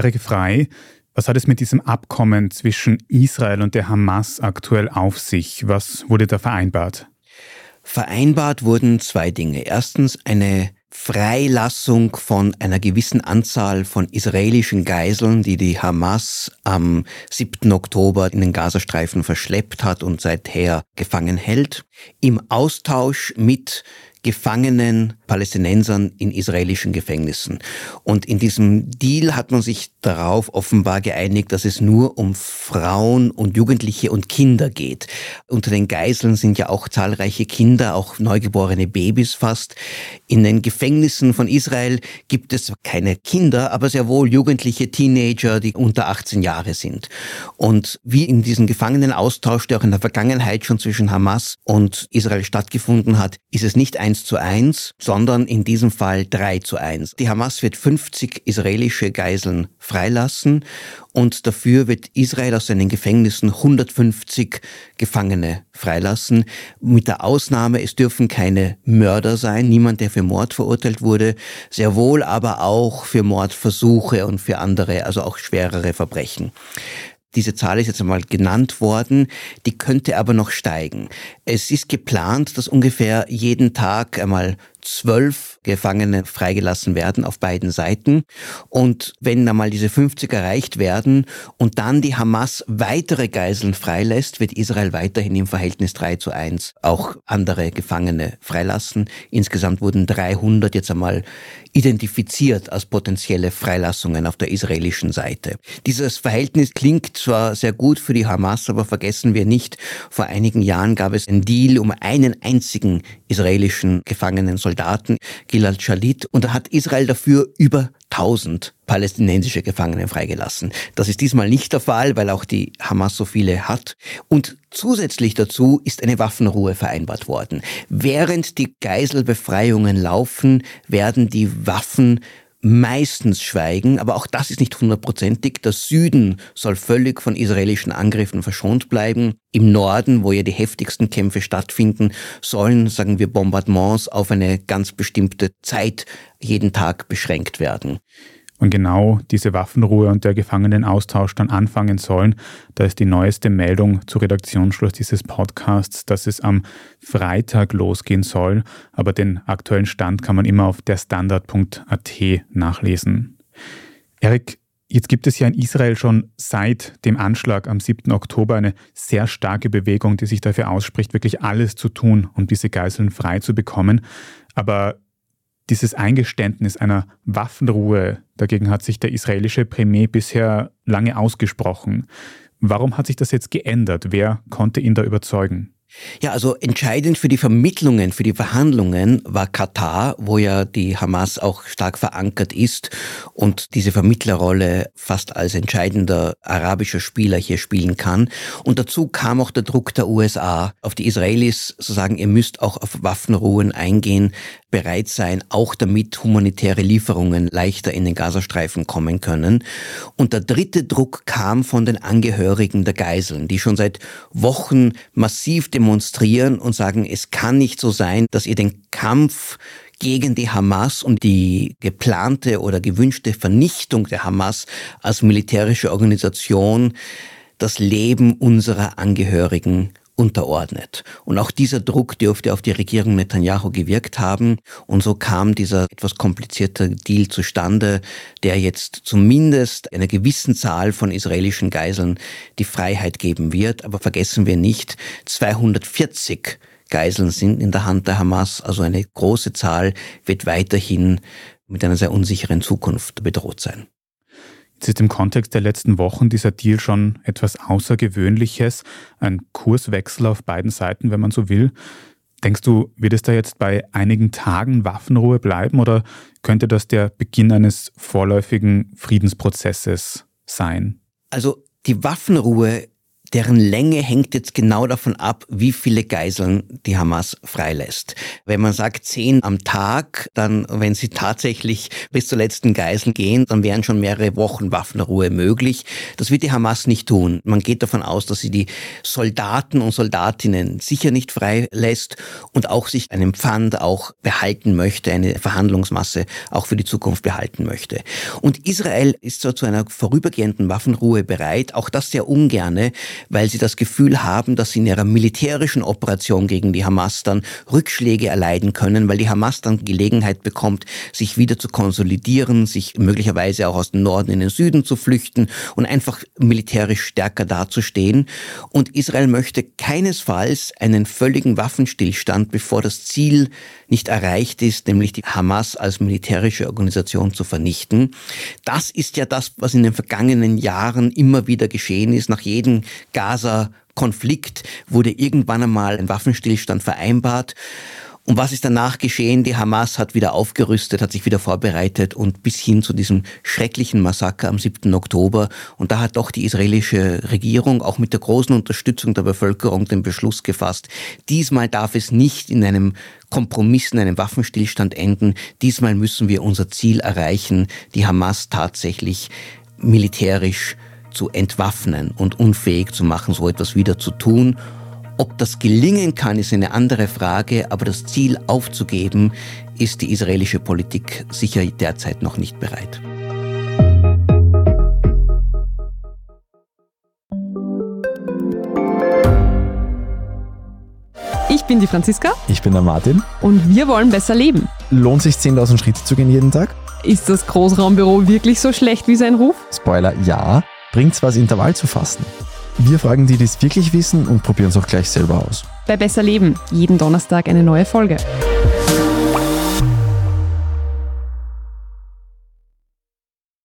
Erik Frei, was hat es mit diesem Abkommen zwischen Israel und der Hamas aktuell auf sich? Was wurde da vereinbart? Vereinbart wurden zwei Dinge. Erstens eine Freilassung von einer gewissen Anzahl von israelischen Geiseln, die die Hamas am 7. Oktober in den Gazastreifen verschleppt hat und seither gefangen hält, im Austausch mit Gefangenen Palästinensern in israelischen Gefängnissen. Und in diesem Deal hat man sich darauf offenbar geeinigt, dass es nur um Frauen und Jugendliche und Kinder geht. Unter den Geiseln sind ja auch zahlreiche Kinder, auch neugeborene Babys fast. In den Gefängnissen von Israel gibt es keine Kinder, aber sehr wohl jugendliche Teenager, die unter 18 Jahre sind. Und wie in diesem Gefangenenaustausch, der auch in der Vergangenheit schon zwischen Hamas und Israel stattgefunden hat, ist es nicht eins zu eins, sondern in diesem Fall drei zu eins. Die Hamas wird 50 israelische Geiseln freilassen und dafür wird Israel aus seinen Gefängnissen 150 Gefangene freilassen. Mit der Ausnahme, es dürfen keine Mörder sein, niemand, der für Mord verurteilt wurde, sehr wohl aber auch für Mordversuche und für andere, also auch schwerere Verbrechen. Diese Zahl ist jetzt einmal genannt worden, die könnte aber noch steigen. Es ist geplant, dass ungefähr jeden Tag einmal zwölf Gefangene freigelassen werden auf beiden Seiten. Und wenn einmal diese 50 erreicht werden und dann die Hamas weitere Geiseln freilässt, wird Israel weiterhin im Verhältnis 3 zu 1 auch andere Gefangene freilassen. Insgesamt wurden 300 jetzt einmal identifiziert als potenzielle Freilassungen auf der israelischen Seite. Dieses Verhältnis klingt zwar sehr gut für die Hamas, aber vergessen wir nicht, vor einigen Jahren gab es einen Deal um einen einzigen israelischen Gefangenen Soldaten, Gilad Shalit, und da hat Israel dafür über 1000 palästinensische Gefangene freigelassen. Das ist diesmal nicht der Fall, weil auch die Hamas so viele hat. Und zusätzlich dazu ist eine Waffenruhe vereinbart worden. Während die Geiselbefreiungen laufen, werden die Waffen meistens schweigen, aber auch das ist nicht hundertprozentig. Der Süden soll völlig von israelischen Angriffen verschont bleiben. Im Norden, wo ja die heftigsten Kämpfe stattfinden, sollen, sagen wir, Bombardements auf eine ganz bestimmte Zeit jeden Tag beschränkt werden und genau diese Waffenruhe und der Gefangenenaustausch dann anfangen sollen. Da ist die neueste Meldung zu Redaktionsschluss dieses Podcasts, dass es am Freitag losgehen soll, aber den aktuellen Stand kann man immer auf der Standard.at nachlesen. Erik, Jetzt gibt es ja in Israel schon seit dem Anschlag am 7. Oktober eine sehr starke Bewegung, die sich dafür ausspricht, wirklich alles zu tun, um diese Geiseln frei zu bekommen. Aber dieses Eingeständnis einer Waffenruhe, dagegen hat sich der israelische Premier bisher lange ausgesprochen. Warum hat sich das jetzt geändert? Wer konnte ihn da überzeugen? Ja, also entscheidend für die Vermittlungen, für die Verhandlungen war Katar, wo ja die Hamas auch stark verankert ist und diese Vermittlerrolle fast als entscheidender arabischer Spieler hier spielen kann. Und dazu kam auch der Druck der USA auf die Israelis, zu sagen, ihr müsst auch auf Waffenruhen eingehen, bereit sein, auch damit humanitäre Lieferungen leichter in den Gazastreifen kommen können. Und der dritte Druck kam von den Angehörigen der Geiseln, die schon seit Wochen massiv demonstrieren und sagen, es kann nicht so sein, dass ihr den Kampf gegen die Hamas und die geplante oder gewünschte Vernichtung der Hamas als militärische Organisation das Leben unserer Angehörigen unterordnet. Und auch dieser Druck dürfte auf die Regierung Netanyahu gewirkt haben. Und so kam dieser etwas komplizierte Deal zustande, der jetzt zumindest einer gewissen Zahl von israelischen Geiseln die Freiheit geben wird. Aber vergessen wir nicht, 240 Geiseln sind in der Hand der Hamas, also eine große Zahl wird weiterhin mit einer sehr unsicheren Zukunft bedroht sein. Jetzt ist im Kontext der letzten Wochen dieser Deal schon etwas Außergewöhnliches, ein Kurswechsel auf beiden Seiten, wenn man so will. Denkst du, wird es da jetzt bei einigen Tagen Waffenruhe bleiben oder könnte das der Beginn eines vorläufigen Friedensprozesses sein? Also die Waffenruhe deren Länge hängt jetzt genau davon ab, wie viele Geiseln die Hamas freilässt. Wenn man sagt zehn am Tag, dann, wenn sie tatsächlich bis zur letzten Geisel gehen, dann wären schon mehrere Wochen Waffenruhe möglich. Das wird die Hamas nicht tun. Man geht davon aus, dass sie die Soldaten und Soldatinnen sicher nicht freilässt und auch sich einen Pfand auch behalten möchte, eine Verhandlungsmasse auch für die Zukunft behalten möchte. Und Israel ist so zu einer vorübergehenden Waffenruhe bereit, auch das sehr ungerne, weil sie das Gefühl haben, dass sie in ihrer militärischen Operation gegen die Hamas dann Rückschläge erleiden können, weil die Hamas dann Gelegenheit bekommt, sich wieder zu konsolidieren, sich möglicherweise auch aus dem Norden in den Süden zu flüchten und einfach militärisch stärker dazustehen. Und Israel möchte keinesfalls einen völligen Waffenstillstand, bevor das Ziel nicht erreicht ist, nämlich die Hamas als militärische Organisation zu vernichten. Das ist ja das, was in den vergangenen Jahren immer wieder geschehen ist. Nach jedem Gaza-Konflikt wurde irgendwann einmal ein Waffenstillstand vereinbart. Und was ist danach geschehen? Die Hamas hat wieder aufgerüstet, hat sich wieder vorbereitet und bis hin zu diesem schrecklichen Massaker am 7. Oktober. Und da hat doch die israelische Regierung auch mit der großen Unterstützung der Bevölkerung den Beschluss gefasst, diesmal darf es nicht in einem Kompromiss, in einem Waffenstillstand enden. Diesmal müssen wir unser Ziel erreichen, die Hamas tatsächlich militärisch zu entwaffnen und unfähig zu machen, so etwas wieder zu tun. Ob das gelingen kann, ist eine andere Frage, aber das Ziel aufzugeben, ist die israelische Politik sicher derzeit noch nicht bereit. Ich bin die Franziska. Ich bin der Martin. Und wir wollen besser leben. Lohnt sich 10.000 Schritte zu gehen jeden Tag? Ist das Großraumbüro wirklich so schlecht wie sein Ruf? Spoiler, ja. Bringt's was, Intervall zu fasten? Wir fragen die, die es wirklich wissen und probieren es auch gleich selber aus. Bei Besser Leben, jeden Donnerstag eine neue Folge.